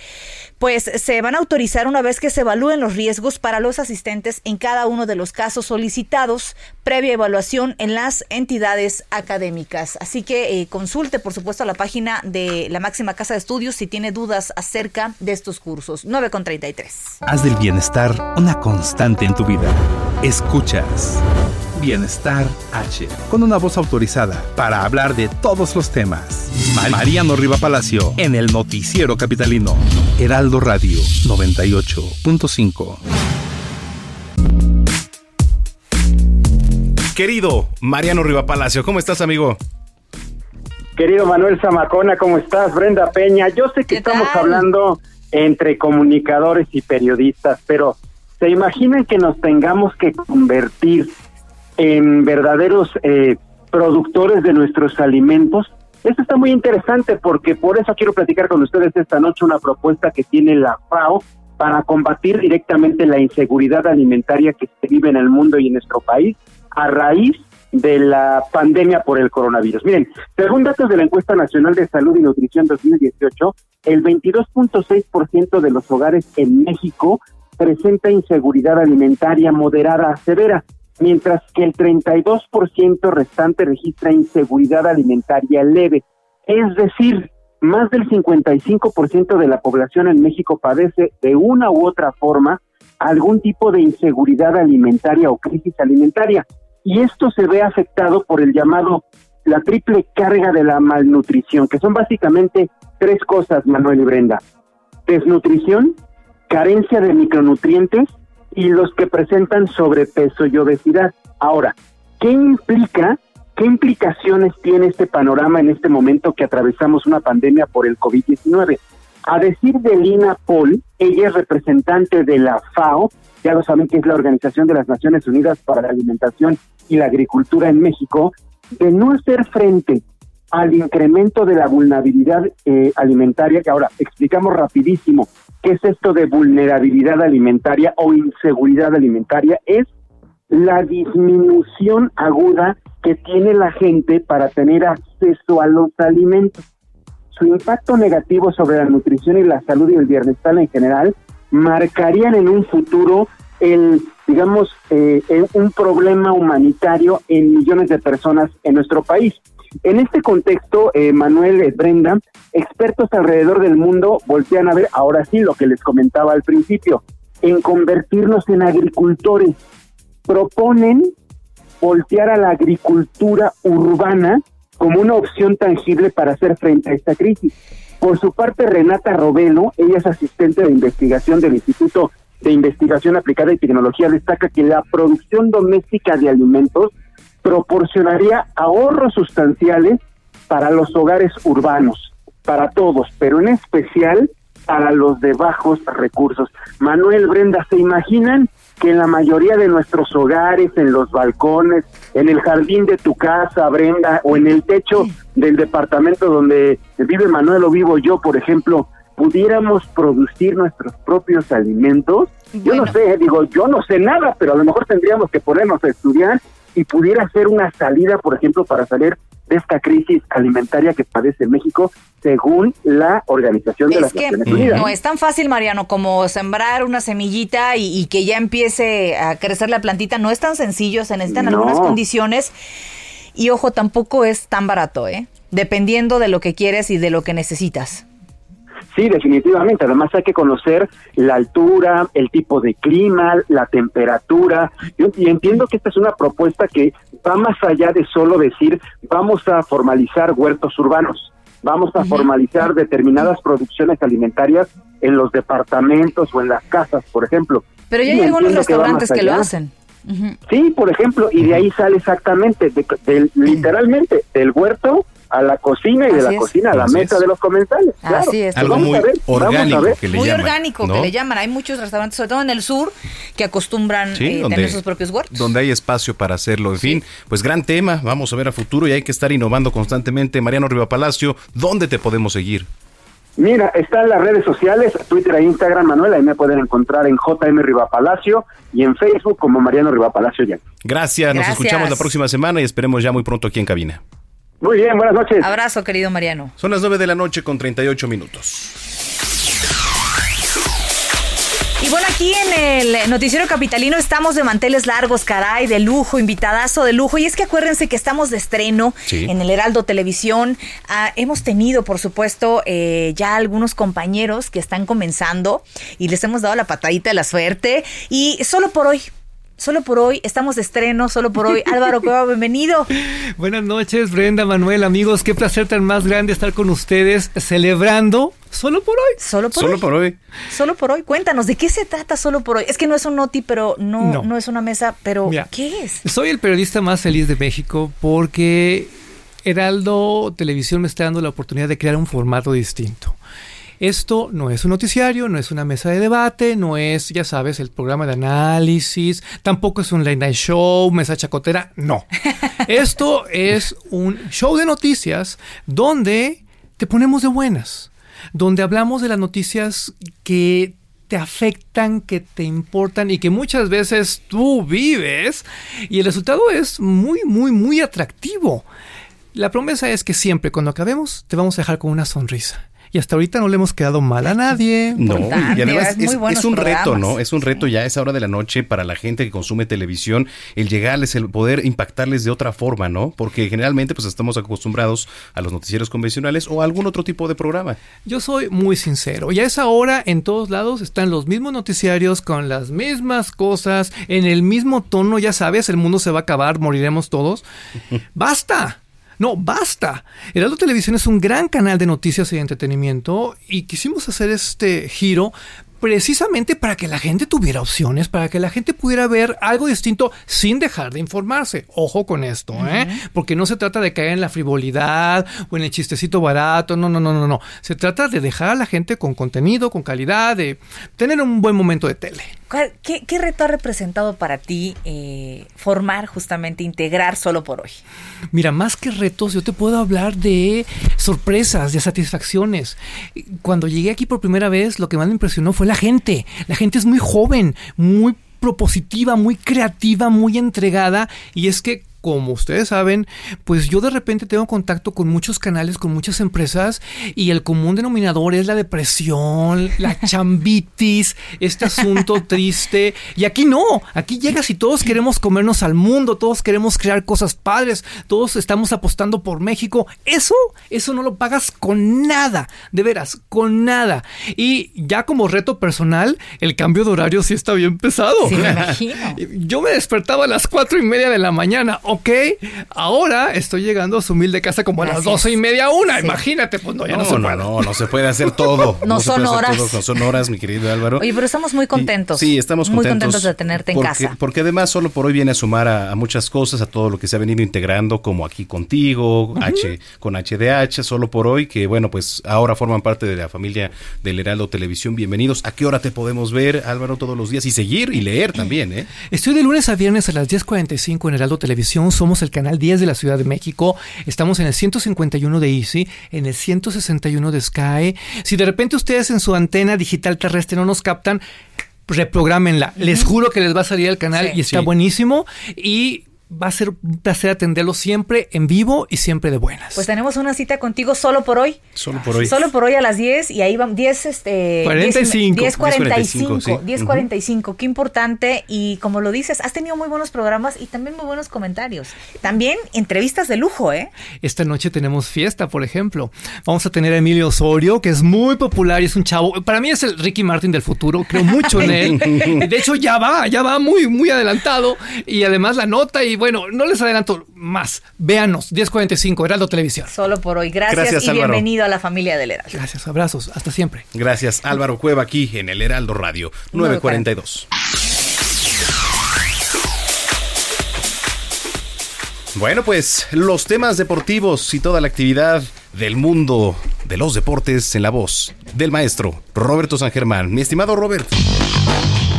pues se van a autorizar una vez que se evalúen los riesgos para los asistentes en cada uno de los casos solicitados, previa evaluación en las entidades académicas. Así que eh, consulte, por supuesto, la página de la máxima casa de estudios si tiene dudas acerca de estos cursos. 9 con 33. Haz del bienestar una constante en tu vida. Escuchas. Bienestar H, con una voz autorizada para hablar de todos los temas. Mariano Riva Palacio, en el Noticiero Capitalino. Heraldo Radio 98.5. Querido Mariano Riva Palacio, ¿cómo estás, amigo? Querido Manuel Zamacona, ¿cómo estás? Brenda Peña, yo sé que estamos hablando entre comunicadores y periodistas, pero ¿se imaginan que nos tengamos que convertir en verdaderos eh, productores de nuestros alimentos. Esto está muy interesante porque por eso quiero platicar con ustedes esta noche una propuesta que tiene la FAO para combatir directamente la inseguridad alimentaria que se vive en el mundo y en nuestro país a raíz de la pandemia por el coronavirus. Miren, según datos de la encuesta nacional de salud y nutrición 2018, el 22.6% de los hogares en México presenta inseguridad alimentaria moderada a severa mientras que el 32% restante registra inseguridad alimentaria leve. Es decir, más del 55% de la población en México padece de una u otra forma algún tipo de inseguridad alimentaria o crisis alimentaria. Y esto se ve afectado por el llamado la triple carga de la malnutrición, que son básicamente tres cosas, Manuel y Brenda. Desnutrición, carencia de micronutrientes y los que presentan sobrepeso y obesidad. Ahora, ¿qué implica, qué implicaciones tiene este panorama en este momento que atravesamos una pandemia por el COVID-19? A decir de Lina Paul, ella es representante de la FAO, ya lo saben que es la Organización de las Naciones Unidas para la Alimentación y la Agricultura en México, de no hacer frente al incremento de la vulnerabilidad eh, alimentaria, que ahora explicamos rapidísimo ¿Qué es esto de vulnerabilidad alimentaria o inseguridad alimentaria? Es la disminución aguda que tiene la gente para tener acceso a los alimentos. Su impacto negativo sobre la nutrición y la salud y el bienestar en general marcarían en un futuro el, digamos, eh, un problema humanitario en millones de personas en nuestro país. En este contexto, eh, Manuel eh, Brenda, expertos alrededor del mundo voltean a ver, ahora sí, lo que les comentaba al principio, en convertirnos en agricultores. Proponen voltear a la agricultura urbana como una opción tangible para hacer frente a esta crisis. Por su parte, Renata Robelo, ella es asistente de investigación del Instituto de Investigación Aplicada y Tecnología, destaca que la producción doméstica de alimentos proporcionaría ahorros sustanciales para los hogares urbanos, para todos, pero en especial para los de bajos recursos. Manuel Brenda, ¿se imaginan que en la mayoría de nuestros hogares, en los balcones, en el jardín de tu casa, Brenda, o en el techo del departamento donde vive Manuel o vivo yo, por ejemplo, pudiéramos producir nuestros propios alimentos? Yo no sé, digo, yo no sé nada, pero a lo mejor tendríamos que ponernos a estudiar y pudiera ser una salida, por ejemplo, para salir de esta crisis alimentaria que padece México, según la Organización de las Naciones Unidas. No es tan fácil, Mariano, como sembrar una semillita y, que ya empiece a crecer la plantita. No es tan sencillo, se necesitan algunas condiciones. Y ojo, tampoco es tan barato, ¿eh? Dependiendo de lo que quieres y de lo que necesitas. Sí, definitivamente. Además hay que conocer la altura, el tipo de clima, la temperatura. y entiendo que esta es una propuesta que va más allá de solo decir vamos a formalizar huertos urbanos, vamos a formalizar determinadas producciones alimentarias en los departamentos o en las casas, por ejemplo. Pero ya hay algunos restaurantes que, lo hacen. Sí, por ejemplo, y de ahí sale exactamente, literalmente, del huerto a la cocina y de la cocina a la mesa de los comensales. Así es. Algo muy orgánico que le muy llaman. orgánico que le llaman. Hay muchos restaurantes, sobre todo en el sur, que acostumbran eh, tener sus propios huertos. Donde hay espacio para hacerlo. En fin, pues gran tema. Vamos a ver a futuro y hay que estar innovando constantemente. Mariano Riva Palacio, ¿dónde te podemos seguir? Mira, está en las redes sociales, Twitter e Instagram, Manuel, ahí me pueden encontrar en JM Rivapalacio y en Facebook como Mariano Rivapalacio ya. Gracias, nos escuchamos la próxima semana y esperemos ya muy pronto aquí en cabina. Muy bien, buenas noches. Abrazo, querido Mariano. Son las 9 de la noche con 38 minutos. Y bueno, aquí en el Noticiero Capitalino estamos de manteles largos, caray, de lujo, invitadazo de lujo. Y es que acuérdense que estamos de estreno en el Heraldo Televisión. Ah, hemos tenido, por supuesto, eh, ya algunos compañeros que están comenzando y les hemos dado la patadita de la suerte. Y solo por hoy, Solo por hoy, estamos de estreno, solo por hoy. Álvaro Cueva, bienvenido. Buenas noches, Brenda, Manuel, amigos. Qué placer tan más grande estar con ustedes celebrando solo por hoy. Solo por solo hoy. por hoy. Solo por hoy. Cuéntanos, ¿de qué se trata solo por hoy? Es que no es un noti, pero no, no. es una mesa, pero ¿qué es? Soy el periodista más feliz de México porque Heraldo Televisión me está dando la oportunidad de crear un formato distinto. Esto no es un noticiario, no es una mesa de debate, no es, ya sabes, el programa de análisis, tampoco es un late night show, mesa chacotera, no. Esto es un show de noticias donde te ponemos de buenas, donde hablamos de las noticias que te afectan, que te importan y que muchas veces tú vives y el resultado es muy, muy, muy atractivo. La promesa es que siempre cuando acabemos te vamos a dejar con una sonrisa y hasta ahorita no le hemos quedado mal a nadie. No, y además es, un reto, ¿no? Es un reto ya a esa hora de la noche para la gente que consume televisión, el llegarles, el poder impactarles de otra forma, ¿no? Porque generalmente pues estamos acostumbrados a los noticieros convencionales o a algún otro tipo de programa. Yo soy muy sincero, y a esa hora en todos lados están los mismos noticiarios con las mismas cosas, en el mismo tono, ya sabes, el mundo se va a acabar, moriremos todos. ¡Basta! No, basta. Heraldo Televisión es un gran canal de noticias y entretenimiento y quisimos hacer este giro precisamente para que la gente tuviera opciones, para que la gente pudiera ver algo distinto sin dejar de informarse. Ojo con esto, ¿eh? Porque no se trata de caer en la frivolidad o en el chistecito barato, no, no, no, no, no. Se trata de dejar a la gente con contenido, con calidad, de tener un buen momento de tele. ¿Qué, reto ha representado para ti eh, formar justamente, integrar solo por hoy? Mira, más que retos, yo te puedo hablar de sorpresas, de satisfacciones. Cuando llegué aquí por primera vez, lo que más me impresionó fue la gente. La gente es muy joven, muy propositiva, muy creativa, muy entregada. Y es que como ustedes saben, pues yo de repente tengo contacto con muchos canales, con muchas empresas y el común denominador es la depresión, la chambitis, este asunto triste. Y aquí no, aquí llegas y todos queremos comernos al mundo, todos queremos crear cosas padres, todos estamos apostando por México. Eso, eso no lo pagas con nada, de veras, con nada. Y ya como reto personal, el cambio de horario sí está bien pesado. Yo me despertaba a las cuatro y media de la mañana ok, ahora estoy llegando a su humilde casa como a las doce y media, una. Imagínate, pues no, ya no, se puede. No, no se puede hacer todo. no, son horas. no son horas, mi querido Álvaro. Oye, pero estamos muy contentos. sí, estamos contentos. Muy contentos de tenerte en casa. Porque además solo por hoy viene a sumar a, muchas cosas, a todo lo que se ha venido integrando, como aquí contigo, H con HDH, solo por hoy, que bueno, pues ahora forman parte de la familia del Heraldo Televisión. Bienvenidos. ¿A qué hora te podemos ver, Álvaro, todos los días? Y seguir y leer también, ¿eh? Estoy de lunes a viernes a las 10.45 en Heraldo Televisión somos el canal 10 de la Ciudad de México. Estamos en el 151 de Easy, en el 161 de Sky. Si de repente ustedes en su antena digital terrestre no nos captan, reprográmenla. Les juro que les va a salir el canal y está buenísimo. Y va a ser un placer atenderlo siempre en vivo y siempre de buenas. Pues tenemos una cita contigo solo por hoy. Solo por hoy. Solo por hoy a las 10 y ahí van 10 este 45 10 45 10 45, qué importante y como lo dices, has tenido muy buenos programas y también muy buenos comentarios. También entrevistas de lujo, ¿eh? Esta noche tenemos fiesta, por ejemplo. Vamos a tener a Emilio Osorio, que es muy popular y es un chavo, para mí es el Ricky Martin del futuro, creo mucho en él. de hecho ya va, ya va muy muy adelantado y además la nota y bueno, no les adelanto más. Véanos, 1045, Heraldo Televisión. Solo por hoy. Gracias, y bienvenido a la familia del Heraldo. Gracias, abrazos. Hasta siempre. Gracias, Álvaro Cueva, aquí en el Heraldo Radio 942. Bueno, pues los temas deportivos y toda la actividad del mundo de los deportes en la voz del maestro Roberto San Germán. Mi estimado Robert.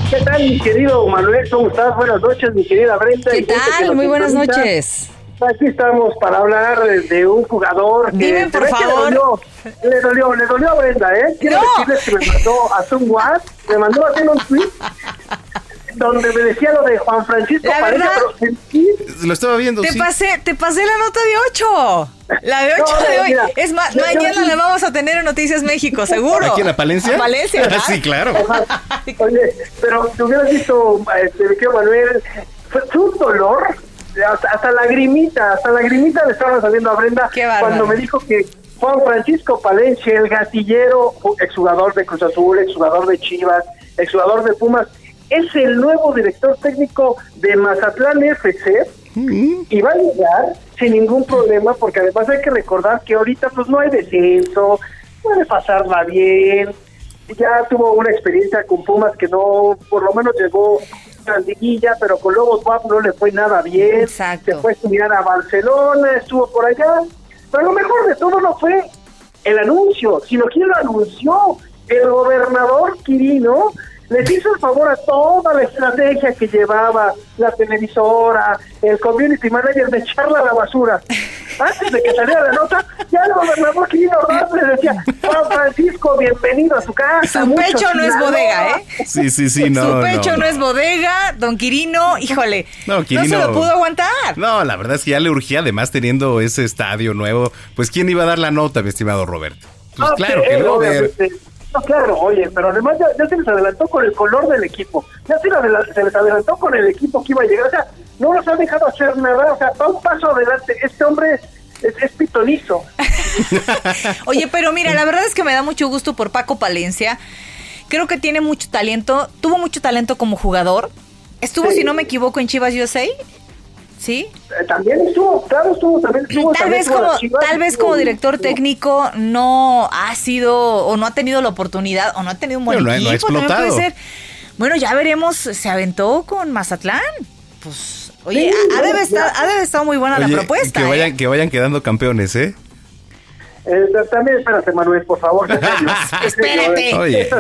¿Qué tal, mi querido Manuel? ¿Cómo estás? Buenas noches, mi querida Brenda. ¿Qué tal? Muy buenas noches. Aquí estamos para hablar de, un jugador que Dime, por favor. Le dolió, le dolió, a Brenda, ¿eh? Quiero decirles que me mandó a un WhatsApp, me mandó a hacer un tweet donde me decía lo de Juan Francisco la verdad, Lo estaba viendo, te Pasé, te pasé la nota de 8. La de 8 de hoy. es más, mañana la vamos a tener en Noticias México, seguro. ¿Aquí en la Palencia? Palencia, ¿verdad? sí, claro. Oye, pero te hubieras visto, este, Manuel, fue, un dolor, hasta, hasta lagrimita, hasta lagrimita le estaba saliendo a Brenda cuando me dijo que Juan Francisco Palencia, el gatillero, exjugador de Cruz Azul, exjugador de Chivas, exjugador de Pumas, es el nuevo director técnico de Mazatlán FC y va a llegar sin ningún problema porque además hay que recordar que ahorita pues no hay descenso, puede pasarla bien, ya tuvo una experiencia con Pumas que no, por lo menos llegó a liguilla, pero con Lobos Guap no le fue nada bien, se fue a estudiar a Barcelona, estuvo por allá, pero lo mejor de todo no fue el anuncio, sino quien lo anunció, el gobernador Quirino les hizo el favor a toda la estrategia que llevaba la televisora, el community manager de echarla a la basura. Antes de que saliera la nota, ya el gobernador Quirino le decía, Juan Francisco, bienvenido a su casa. Su pecho no es bodega, ¿eh? Sí, sí, sí, no. Su pecho no, es bodega, don Quirino, híjole, no, Quirino, no se lo pudo aguantar. No, la verdad es que ya le urgía, además teniendo ese estadio nuevo, pues ¿quién iba a dar la nota, mi estimado Roberto? Pues claro que no, no, claro, oye, pero además ya, se les adelantó con el color del equipo, ya se, les adelantó con el equipo que iba a llegar, o sea, no nos ha dejado hacer nada, o sea, va un paso adelante, este hombre es, pitonizo. oye, pero mira, la verdad es que me da mucho gusto por Paco Palencia, creo que tiene mucho talento, tuvo mucho talento como jugador, estuvo, si no me equivoco, en Chivas USA, ¿Sí? Eh, también estuvo, claro, estuvo, también estuvo. Tal vez como, tal vez como director técnico no ha sido o no ha tenido la oportunidad o no ha tenido un buen equipo. puede ser. Bueno, ya veremos, se aventó con Mazatlán. Pues, oye, ha, debe estar, ha debe estar muy buena la propuesta. Que vayan, ¿eh? que vayan quedando campeones, ¿eh? Eh, también espérate, Manuel, por favor. Espérate. Oye.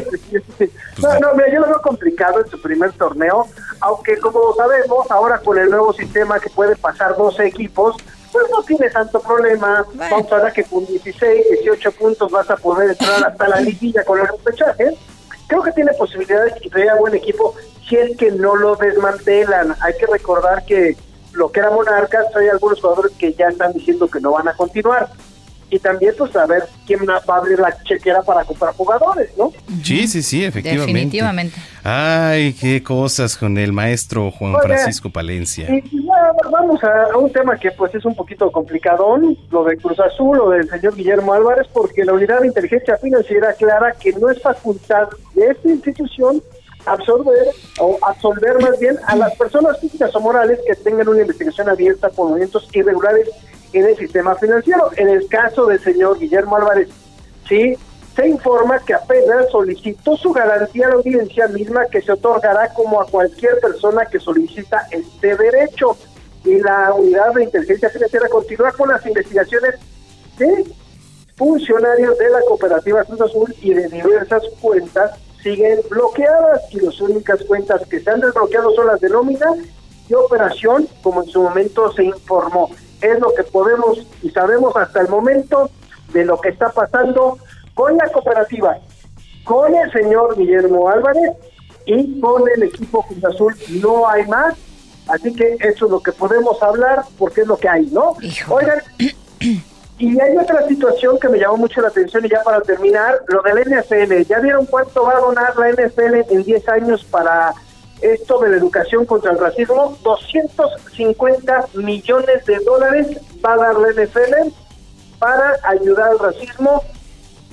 No, no, mira, yo lo veo complicado en su primer torneo, aunque como sabemos, ahora con el nuevo sistema que puede pasar 12 equipos, pues no tiene tanto problema. Vamos a ver que con 16, 18 puntos vas a poder entrar hasta la liguilla con los repechajes. Creo que tiene posibilidades y traer buen equipo si es que no lo desmantelan. Hay que recordar que lo que era Monarcas, hay algunos jugadores que ya están diciendo que no van a continuar y también pues saber quién va a abrir la chequera para comprar jugadores, ¿no? Sí, sí, sí, efectivamente. Definitivamente. Ay, qué cosas con el maestro Juan Francisco Palencia. Y, vamos a, un tema que pues es un poquito complicadón, lo de Cruz Azul o del señor Guillermo Álvarez, porque la Unidad de Inteligencia Financiera aclara que no es facultad de esta institución absorber o absolver más bien a las personas físicas o morales que tengan una investigación abierta por movimientos irregulares en el sistema financiero. En el caso del señor Guillermo Álvarez, sí, se informa que apenas solicitó su garantía a la audiencia misma que se otorgará como a cualquier persona que solicita este derecho. Y la unidad de inteligencia financiera continúa con las investigaciones de funcionarios de la cooperativa Cruz Azul y de diversas cuentas siguen bloqueadas y las únicas cuentas que se han desbloqueado son las de nómina y operación, como en su momento se informó es lo que podemos y sabemos hasta el momento de lo que está pasando con la cooperativa, con el señor Guillermo Álvarez y con el equipo Cruz Azul. No hay más, así que eso es lo que podemos hablar porque es lo que hay, ¿no? Oigan, y hay otra situación que me llamó mucho la atención y ya para terminar, lo del NFL. ¿Ya vieron cuánto va a donar la NFL en 10 años para esto de la educación contra el racismo, 250 millones de dólares va a dar la NFL para ayudar al racismo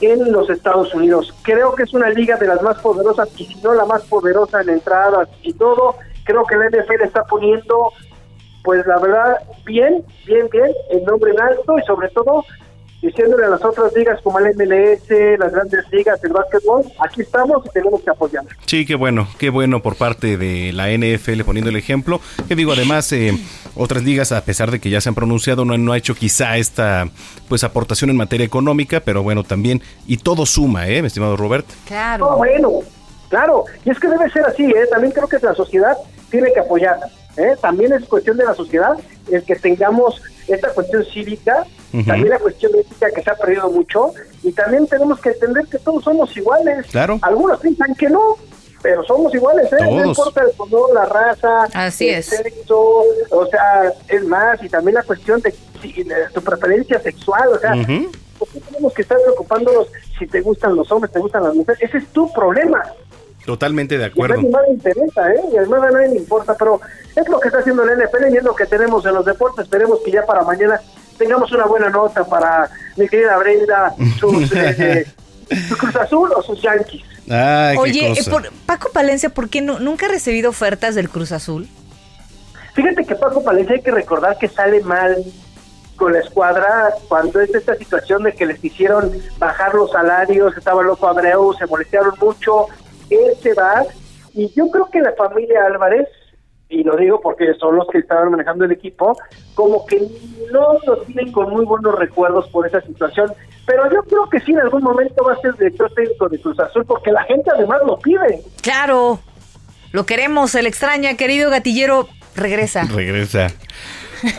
en los Estados Unidos. Creo que es una liga de las más poderosas y si no la más poderosa en entradas y todo. Creo que la NFL está poniendo, pues la verdad, bien, bien, bien, el nombre en alto y sobre todo diciéndole a las otras ligas como el MLS, las grandes ligas, el básquetbol, aquí estamos y tenemos que apoyar. Sí, qué bueno, qué bueno por parte de la NFL poniendo el ejemplo. Que digo, además, eh, otras ligas, a pesar de que ya se han pronunciado, no, no ha hecho quizá esta pues aportación en materia económica, pero bueno, también, y todo suma, ¿eh, mi estimado Robert? Claro. bueno, claro, y es que debe ser así, ¿eh? También creo que la sociedad tiene que apoyar, ¿eh? También es cuestión de la sociedad el que tengamos esta cuestión cívica, también la cuestión ética que se ha perdido mucho, y también tenemos que entender que todos somos iguales. Claro. Algunos piensan que no, pero somos iguales, ¿eh? No importa el color, la raza, Así el es. sexo, o sea, es más, y también la cuestión de, si- de tu preferencia sexual, o sea, Ujú. ¿por qué tenemos que estar preocupándonos si te gustan los hombres, te gustan las mujeres? Ese es tu problema. Totalmente de Y acuerdo. nadie más le interesa, ¿eh? Y además a nadie le importa, pero es lo que está haciendo la NFL y es lo que tenemos en los deportes. Esperemos que ya para mañana tengamos una buena nota para mi querida Brenda, sus, eh, su Cruz Azul o sus Yankees. Ay, qué Oye, eh, por- Paco Palencia, ¿por qué no, nunca ha recibido ofertas del Cruz Azul? Fíjate que Paco Palencia hay que recordar que sale mal con la escuadra cuando es esta situación de que les hicieron bajar los salarios, estaba loco Abreu, se molestaron mucho, él se va y yo creo que la familia Álvarez, y lo digo porque son los que estaban manejando el equipo, como que no lo tienen con muy buenos recuerdos por esa situación, pero yo creo que sí en algún momento va a ser director técnico de Cruz Azul porque la gente además lo pide. Claro, lo queremos, se le extraña, querido gatillero, regresa. Regresa.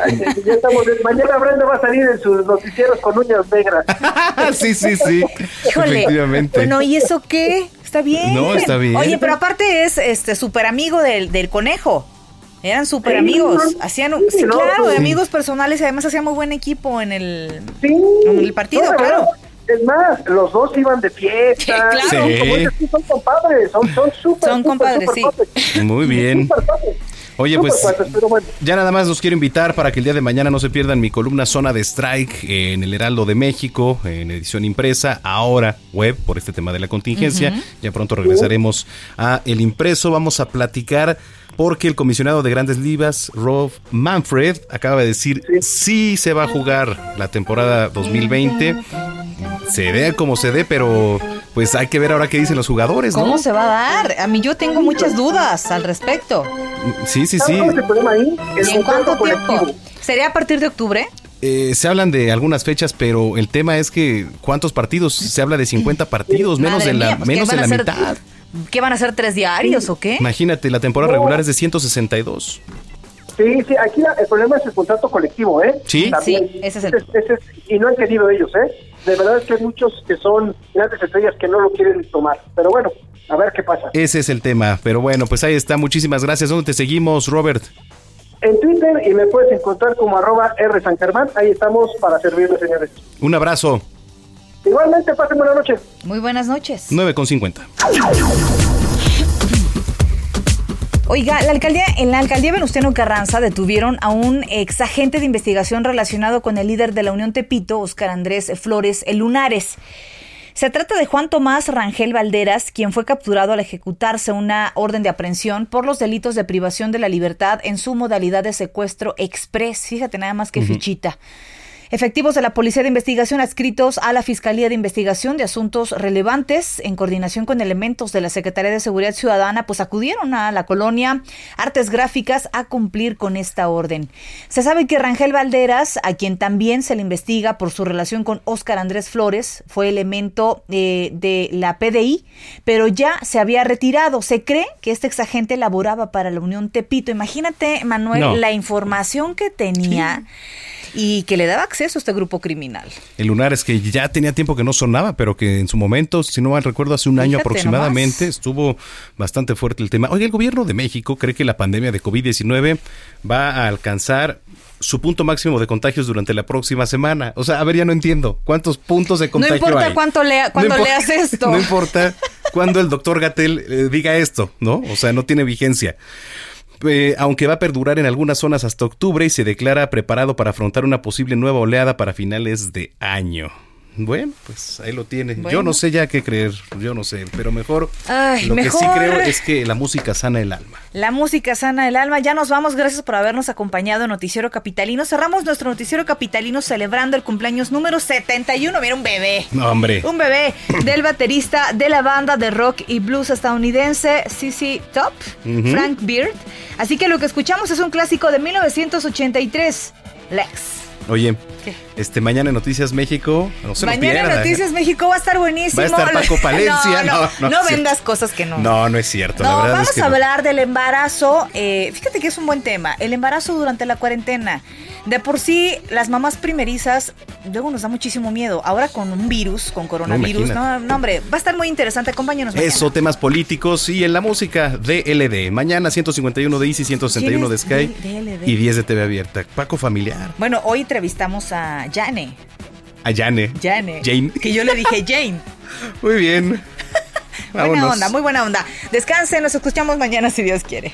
Ay, ya estamos, mañana Brenda va a salir en sus noticieros con uñas negras. sí, sí, sí. Híjole. Efectivamente. Bueno, ¿y eso qué? Está bien. No, está bien. Oye, pero aparte es este súper amigo del, del conejo. Eran súper amigos. no, Hacían, un- sí, sí, no, claro, de amigos personales y además hacían muy buen equipo en el, Sí, en el partido, no, claro. Es más, los dos iban de fiesta. Sí, claro. Tú, son compadres, son, son súper, Son súper, compadres, súper sí. Muy bien. Oye, pues bueno. ya nada más los quiero invitar para que el día de mañana no se pierdan mi columna Zona de Strike en el Heraldo de México, en edición impresa, ahora web, por este tema de la contingencia. Ya pronto regresaremos a el impreso. Vamos a platicar porque el comisionado de Grandes Ligas, Rob Manfred, acaba de decir sí se va a jugar la temporada 2020. Se dé como se dé, pero pues hay que ver ahora qué dicen los jugadores, ¿no? ¿Cómo se va a dar? A mí yo tengo muchas dudas al respecto. Sí, sí, ¿Sabes sí. cuál es el problema ahí? El ¿Y en cuánto tiempo? colectivo. ¿Sería a partir de octubre? Eh, se hablan de algunas fechas, pero el tema es que ¿cuántos partidos? Se habla de 50 partidos, menos Madre de la, mía, pues, ¿qué menos de van la a hacer? mitad. ¿Qué van a ser tres diarios o qué? Imagínate, la temporada No. regular es de 162. Sí, sí, aquí la- el problema es el contrato colectivo, ¿eh? Sí. También. Sí, ese es el- ese es- y no han querido ellos, ¿eh? De verdad es que hay muchos que son grandes estrellas que no lo quieren tomar. Pero bueno, a ver qué pasa. Ese es el tema. Pero bueno, pues ahí está. Muchísimas gracias. ¿Dónde te seguimos, Robert? En Twitter y me puedes encontrar como arroba R San Germán. Ahí estamos para servirles, señores. Un abrazo. Igualmente, pasen buena noche. Muy buenas noches. 9,50. Oiga, la alcaldía, en la alcaldía Venustiano Carranza detuvieron a un ex agente de investigación relacionado con el líder de la Unión Tepito, Oscar Andrés Flores El Lunares. Se trata de Juan Tomás Rangel Valderas, quien fue capturado al ejecutarse una orden de aprehensión por los delitos de privación de la libertad en su modalidad de secuestro express. Fíjate nada más que fichita. Efectivos de la Policía de Investigación adscritos a la Fiscalía de Investigación de Asuntos Relevantes, en coordinación con elementos de la Secretaría de Seguridad Ciudadana, pues acudieron a la colonia Artes Gráficas a cumplir con esta orden. Se sabe que Rangel Valderas, a quien también se le investiga por su relación con Óscar Andrés Flores, fue elemento eh, de la PDI, pero ya se había retirado. Se cree que este exagente laboraba para la Unión Tepito. Imagínate, Manuel, No. la información que tenía y que le daba acceso a este grupo criminal. El lunar es que ya tenía tiempo que no sonaba, pero que en su momento, si no mal recuerdo, hace un año aproximadamente, nomás. estuvo bastante fuerte el tema. Oye, el gobierno de México cree que la pandemia de COVID-19 va a alcanzar su punto máximo de contagios durante la próxima semana. O sea, a ver, ya no entiendo. ¿Cuántos puntos de No contagio importa hay? cuánto lea, cuando No impor- leas esto. No importa cuándo el doctor Gatel eh, diga esto, ¿no? O sea, no tiene vigencia. Aunque va a perdurar en algunas zonas hasta octubre y se declara preparado para afrontar una posible nueva oleada para finales de año. Bueno, pues ahí lo tiene. Yo no sé ya qué creer, yo no sé, pero mejor Ay, lo que sí creo es que la música sana el alma. La música sana el alma. Ya nos vamos. Gracias por habernos acompañado en Noticiero Capitalino. Cerramos nuestro Noticiero Capitalino celebrando el cumpleaños número 71. Mira, un bebé. No, hombre. Un bebé del baterista de la banda de rock y blues estadounidense CC Top. Frank Beard. Así que lo que escuchamos es un clásico de 1983, Lex. Oye, ¿Qué? este mañana en Noticias México, no se lo Mañana en Noticias México va a estar buenísimo. Va a estar Paco Palencia. No, no, No, vendas cosas que no. No, no es cierto. la No, verdad vamos es que a hablar del embarazo. eh, fíjate que es un buen tema. El embarazo durante la cuarentena. De por sí, las mamás primerizas luego nos da muchísimo miedo. Ahora con un virus, con coronavirus, no, no, hombre, va a estar muy interesante. Acompáñanos. Eso, temas políticos y en la música DLD. Mañana 151 de Easy, 161 de Sky y 10 de TV Abierta. Paco Familiar. Bueno, hoy entrevistamos a Jane. A Jane. Jane. Jane. Que yo le dije Jane. muy bien. buena onda, muy buena onda. Descansen, nos escuchamos mañana si Dios quiere.